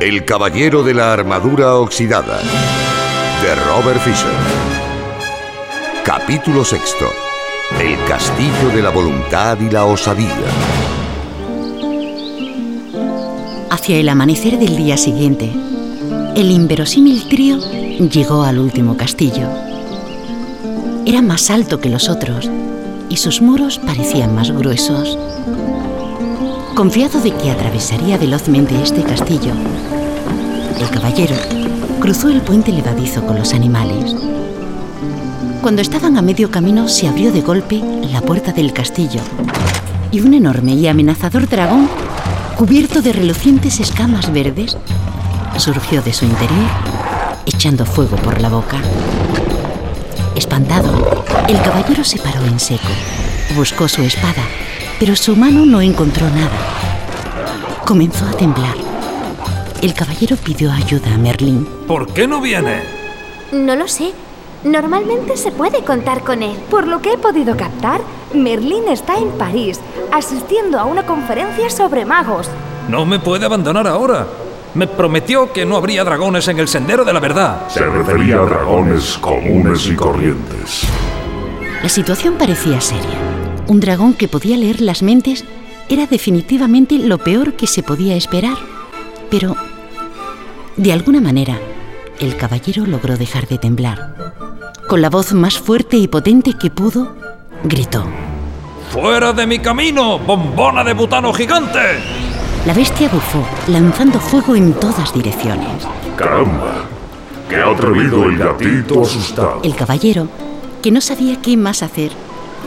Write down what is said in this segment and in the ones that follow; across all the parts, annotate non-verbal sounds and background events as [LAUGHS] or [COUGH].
El Caballero de la Armadura Oxidada de Robert Fisher. Capítulo sexto. El Castillo de la Voluntad y la Osadía. Hacia el amanecer del día siguiente, el inverosímil trío llegó al último castillo. Era más alto que los otros y sus muros parecían más gruesos. Confiado de que atravesaría velozmente este castillo, el caballero cruzó el puente levadizo con los animales. Cuando estaban a medio camino se abrió de golpe la puerta del castillo y un enorme y amenazador dragón, cubierto de relucientes escamas verdes, surgió de su interior echando fuego por la boca. Espantado, el caballero se paró en seco. Buscó su espada, pero su mano no encontró nada. Comenzó a temblar. El caballero pidió ayuda a Merlín. ¿Por qué no viene? No lo sé. Normalmente se puede contar con él. Por lo que he podido captar, Merlín está en París, asistiendo a una conferencia sobre magos. No me puede abandonar ahora. Me prometió que no habría dragones en el sendero de la verdad. Se refería a dragones comunes y corrientes. La situación parecía seria. Un dragón que podía leer las mentes era definitivamente lo peor que se podía esperar. Pero, de alguna manera, el caballero logró dejar de temblar. Con la voz más fuerte y potente que pudo, gritó. ¡Fuera de mi camino, bombona de butano gigante! La bestia bufó, lanzando fuego en todas direcciones. ¡Caramba! ¡Qué atrevido el gatito asustado! El caballero, que no sabía qué más hacer,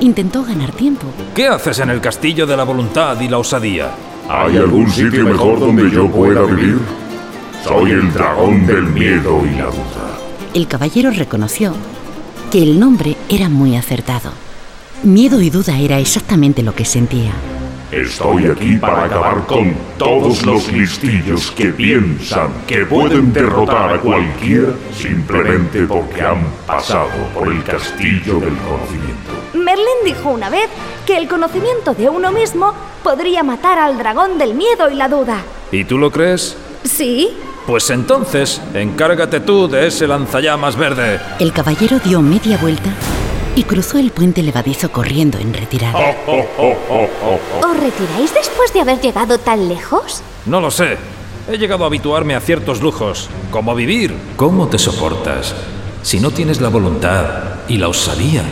intentó ganar tiempo. ¿Qué haces en el castillo de la voluntad y la osadía? ¿Hay algún sitio mejor donde yo pueda vivir? Soy el dragón del miedo y la duda. El caballero reconoció que el nombre era muy acertado. Miedo y duda era exactamente lo que sentía. Estoy aquí para acabar con todos los listillos que piensan que pueden derrotar a cualquiera simplemente porque han pasado por el castillo del conocimiento. Merlin dijo una vez que el conocimiento de uno mismo podría matar al dragón del miedo y la duda. ¿Y tú lo crees? ¿Sí? Pues entonces, encárgate tú de ese lanzallamas verde. El caballero dio media vuelta y cruzó el puente levadizo corriendo en retirada. [LAUGHS] ¿Os retiráis después de haber llegado tan lejos? No lo sé. He llegado a habituarme a ciertos lujos, como vivir. ¿Cómo te soportas si no tienes la voluntad y la osadía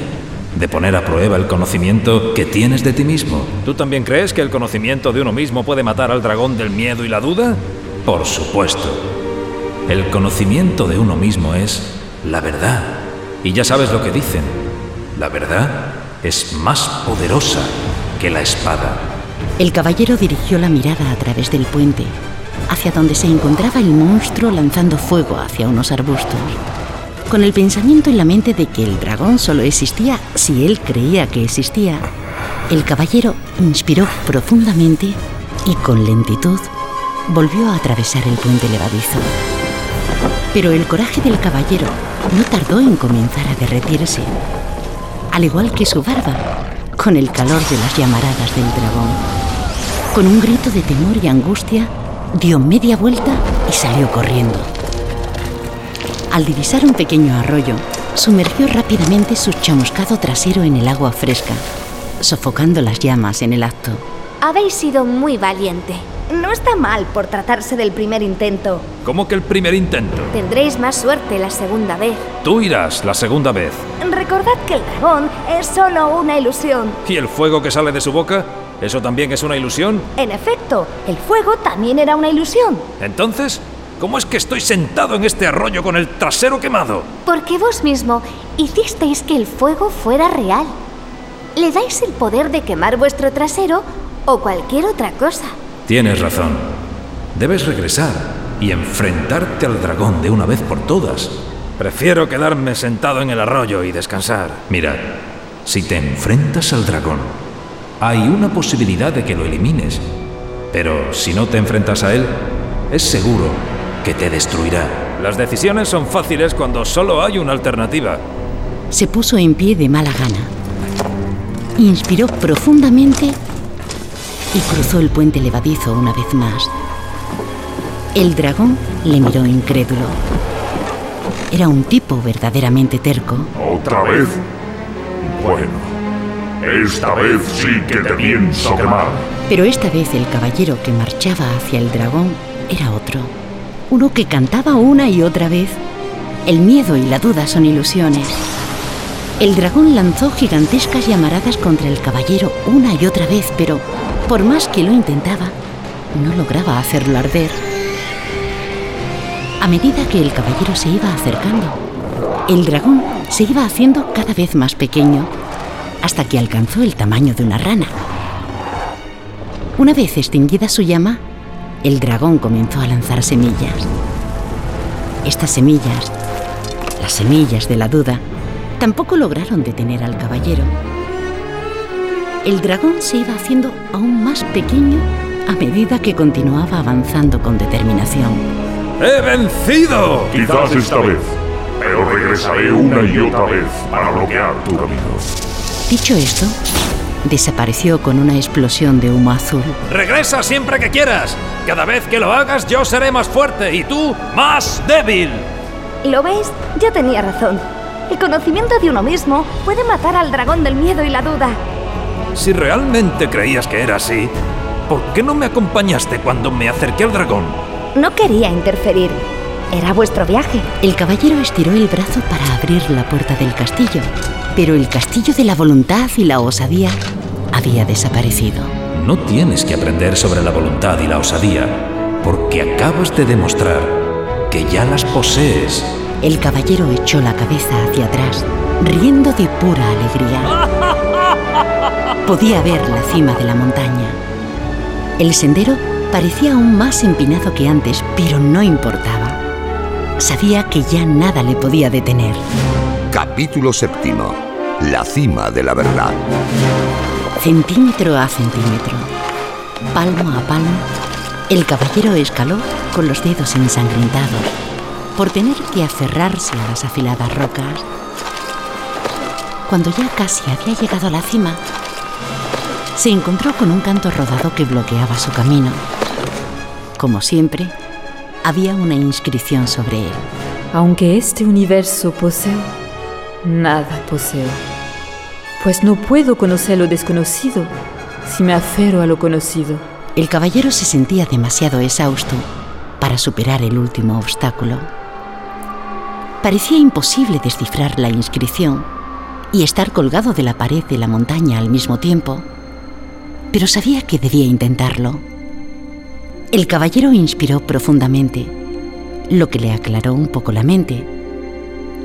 de poner a prueba el conocimiento que tienes de ti mismo? ¿Tú también crees que el conocimiento de uno mismo puede matar al dragón del miedo y la duda? Por supuesto. El conocimiento de uno mismo es la verdad. Y ya sabes lo que dicen. La verdad es más poderosa que la espada. El caballero dirigió la mirada a través del puente, hacia donde se encontraba el monstruo lanzando fuego hacia unos arbustos. Con el pensamiento en la mente de que el dragón solo existía si él creía que existía, el caballero inspiró profundamente y con lentitud volvió a atravesar el puente levadizo. Pero el coraje del caballero no tardó en comenzar a derretirse, al igual que su barba, con el calor de las llamaradas del dragón. Con un grito de temor y angustia, dio media vuelta y salió corriendo. Al divisar un pequeño arroyo, sumergió rápidamente su chamuscado trasero en el agua fresca, sofocando las llamas en el acto. Habéis sido muy valiente. No está mal por tratarse del primer intento. ¿Cómo que el primer intento? Tendréis más suerte la segunda vez. Tú irás la segunda vez. Recordad que el dragón es solo una ilusión. ¿Y el fuego que sale de su boca? ¿Eso también es una ilusión? En efecto, el fuego también era una ilusión. Entonces, ¿cómo es que estoy sentado en este arroyo con el trasero quemado? Porque vos mismo hicisteis que el fuego fuera real. Le dais el poder de quemar vuestro trasero o cualquier otra cosa. Tienes razón. Debes regresar y enfrentarte al dragón de una vez por todas. Prefiero quedarme sentado en el arroyo y descansar. Mirad, si te enfrentas al dragón, hay una posibilidad de que lo elimines. Pero si no te enfrentas a él, es seguro que te destruirá. Las decisiones son fáciles cuando solo hay una alternativa. Se puso en pie de mala gana. Inspiró profundamente y cruzó el puente levadizo una vez más. El dragón le miró incrédulo. Era un tipo verdaderamente terco. ¿Otra vez? Bueno, esta vez sí que te pienso quemar. Pero esta vez el caballero que marchaba hacia el dragón era otro. Uno que cantaba una y otra vez. El miedo y la duda son ilusiones. El dragón lanzó gigantescas llamaradas contra el caballero una y otra vez, pero por más que lo intentaba, no lograba hacerlo arder. A medida que el caballero se iba acercando, el dragón se iba haciendo cada vez más pequeño, hasta que alcanzó el tamaño de una rana. Una vez extinguida su llama, el dragón comenzó a lanzar semillas. Estas semillas, las semillas de la duda, tampoco lograron detener al caballero. El dragón se iba haciendo aún más pequeño a medida que continuaba avanzando con determinación. ¡He vencido! Quizás esta vez, pero regresaré una y otra vez para bloquear tu camino. Dicho esto, desapareció con una explosión de humo azul. Regresa siempre que quieras. Cada vez que lo hagas yo seré más fuerte y tú más débil. ¿Lo veis? Yo tenía razón. El conocimiento de uno mismo puede matar al dragón del miedo y la duda. Si realmente creías que era así, ¿por qué no me acompañaste cuando me acerqué al dragón? No quería interferir. Era vuestro viaje. El caballero estiró el brazo para abrir la puerta del castillo, pero el castillo de la voluntad y la osadía había desaparecido. No tienes que aprender sobre la voluntad y la osadía, porque acabas de demostrar que ya las posees. El caballero echó la cabeza hacia atrás, riendo de pura alegría. Podía ver la cima de la montaña. El sendero parecía aún más empinado que antes, pero no importaba. Sabía que ya nada le podía detener. Capítulo séptimo. La cima de la verdad. Centímetro a centímetro, palmo a palmo, el caballero escaló con los dedos ensangrentados por tener que aferrarse a las afiladas rocas. Cuando ya casi había llegado a la cima, se encontró con un canto rodado que bloqueaba su camino. Como siempre, había una inscripción sobre él. Aunque este universo poseo, nada poseo. Pues no puedo conocer lo desconocido si me aferro a lo conocido. El caballero se sentía demasiado exhausto para superar el último obstáculo. Parecía imposible descifrar la inscripción y estar colgado de la pared de la montaña al mismo tiempo, pero sabía que debía intentarlo. El caballero inspiró profundamente, lo que le aclaró un poco la mente.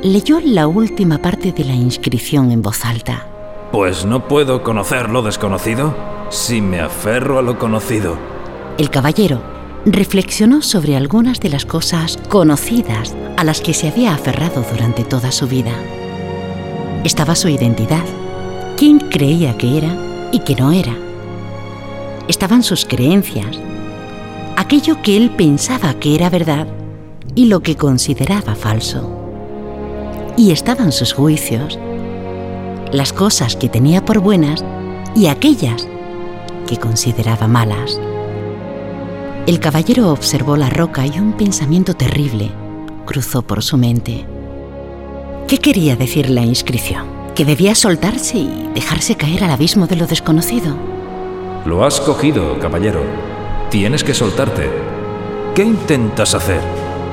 Leyó la última parte de la inscripción en voz alta. Pues no puedo conocer lo desconocido si me aferro a lo conocido. El caballero reflexionó sobre algunas de las cosas conocidas a las que se había aferrado durante toda su vida. Estaba su identidad, quién creía que era y que no era. Estaban sus creencias, aquello que él pensaba que era verdad y lo que consideraba falso. Y estaban sus juicios, las cosas que tenía por buenas y aquellas que consideraba malas. El caballero observó la roca y un pensamiento terrible cruzó por su mente. ¿Qué quería decir la inscripción? ¿Que debía soltarse y dejarse caer al abismo de lo desconocido? Lo has cogido, caballero. Tienes que soltarte. ¿Qué intentas hacer?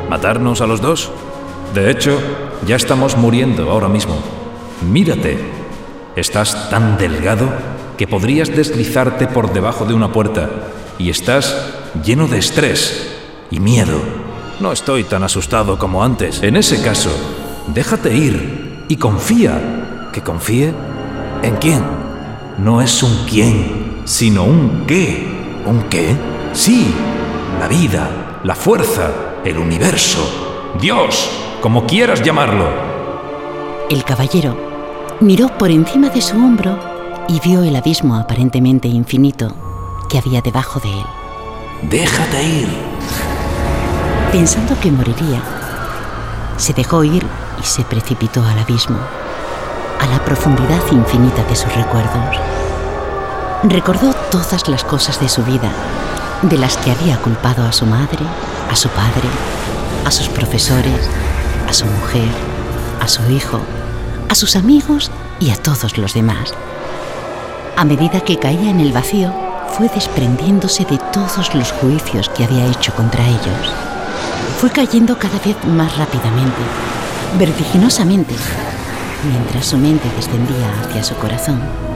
¿Matarnos a los dos? De hecho, ya estamos muriendo ahora mismo. Mírate. Estás tan delgado que podrías deslizarte por debajo de una puerta y estás lleno de estrés y miedo. No estoy tan asustado como antes. En ese caso, déjate ir y confía. ¿Que confíe? ¿En quién? No es un quién, sino un qué. ¿Un qué? Sí, la vida, la fuerza, el universo, Dios, como quieras llamarlo. El caballero miró por encima de su hombro y vio el abismo aparentemente infinito que había debajo de él. Déjate ir. Pensando que moriría, se dejó ir y se precipitó al abismo, a la profundidad infinita de sus recuerdos. Recordó todas las cosas de su vida, de las que había culpado a su madre, a su padre, a sus profesores, a su mujer, a su hijo, a sus amigos y a todos los demás. A medida que caía en el vacío, fue desprendiéndose de todos los juicios que había hecho contra ellos. Fue cayendo cada vez más rápidamente, vertiginosamente, mientras su mente descendía hacia su corazón.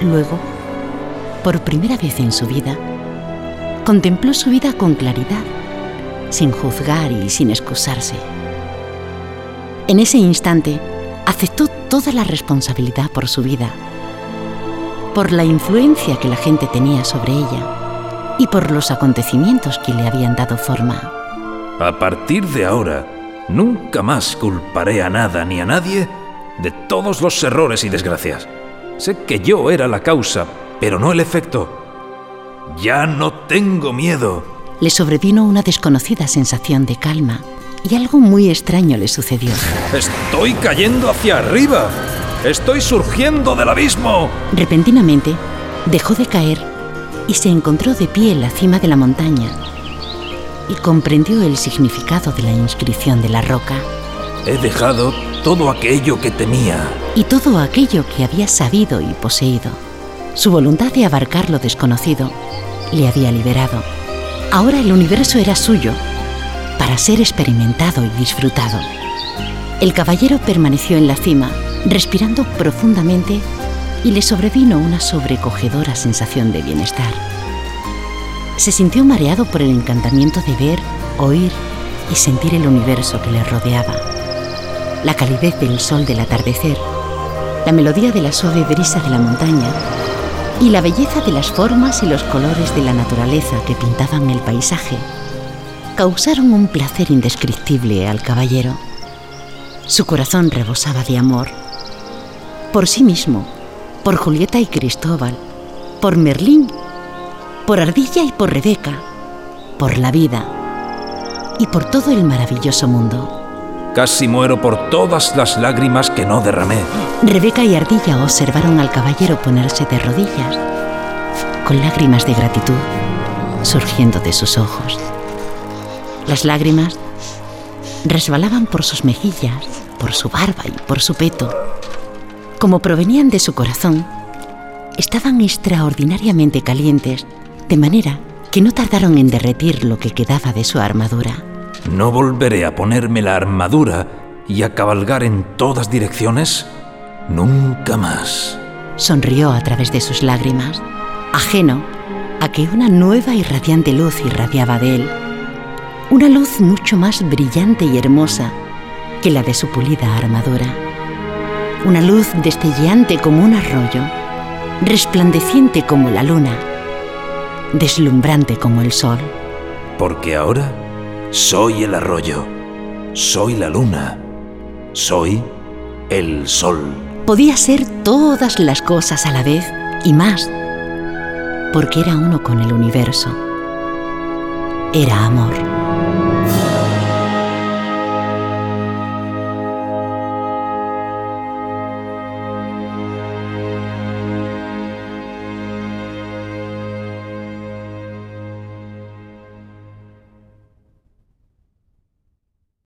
Luego, por primera vez en su vida, contempló su vida con claridad, sin juzgar y sin excusarse. En ese instante, aceptó toda la responsabilidad por su vida, por la influencia que la gente tenía sobre ella y por los acontecimientos que le habían dado forma. A partir de ahora, nunca más culparé a nada ni a nadie de todos los errores y desgracias. Sé que yo era la causa, pero no el efecto. Ya no tengo miedo. Le sobrevino una desconocida sensación de calma y algo muy extraño le sucedió. Estoy cayendo hacia arriba. Estoy surgiendo del abismo. Repentinamente, dejó de caer y se encontró de pie en la cima de la montaña y comprendió el significado de la inscripción de la roca. He dejado todo aquello que temía. Y todo aquello que había sabido y poseído. Su voluntad de abarcar lo desconocido le había liberado. Ahora el universo era suyo para ser experimentado y disfrutado. El caballero permaneció en la cima, respirando profundamente y le sobrevino una sobrecogedora sensación de bienestar. Se sintió mareado por el encantamiento de ver, oír y sentir el universo que le rodeaba. La calidez del sol del atardecer, la melodía de la suave brisa de la montaña y la belleza de las formas y los colores de la naturaleza que pintaban el paisaje causaron un placer indescriptible al caballero. Su corazón rebosaba de amor. Por sí mismo, por Julieta y Cristóbal, por Merlín, por Ardilla y por Rebeca, por la vida y por todo el maravilloso mundo. Casi muero por todas las lágrimas que no derramé. Rebeca y Ardilla observaron al caballero ponerse de rodillas, con lágrimas de gratitud surgiendo de sus ojos. Las lágrimas resbalaban por sus mejillas, por su barba y por su peto. Como provenían de su corazón, estaban extraordinariamente calientes, de manera que no tardaron en derretir lo que quedaba de su armadura. ¿No volveré a ponerme la armadura y a cabalgar en todas direcciones? Nunca más. Sonrió a través de sus lágrimas, ajeno a que una nueva y radiante luz irradiaba de él una luz mucho más brillante y hermosa que la de su pulida armadura. Una luz destelleante como un arroyo, resplandeciente como la luna, deslumbrante como el sol. Porque ahora soy el arroyo, soy la luna, soy el sol. Podía ser todas las cosas a la vez y más, porque era uno con el universo. Era amor.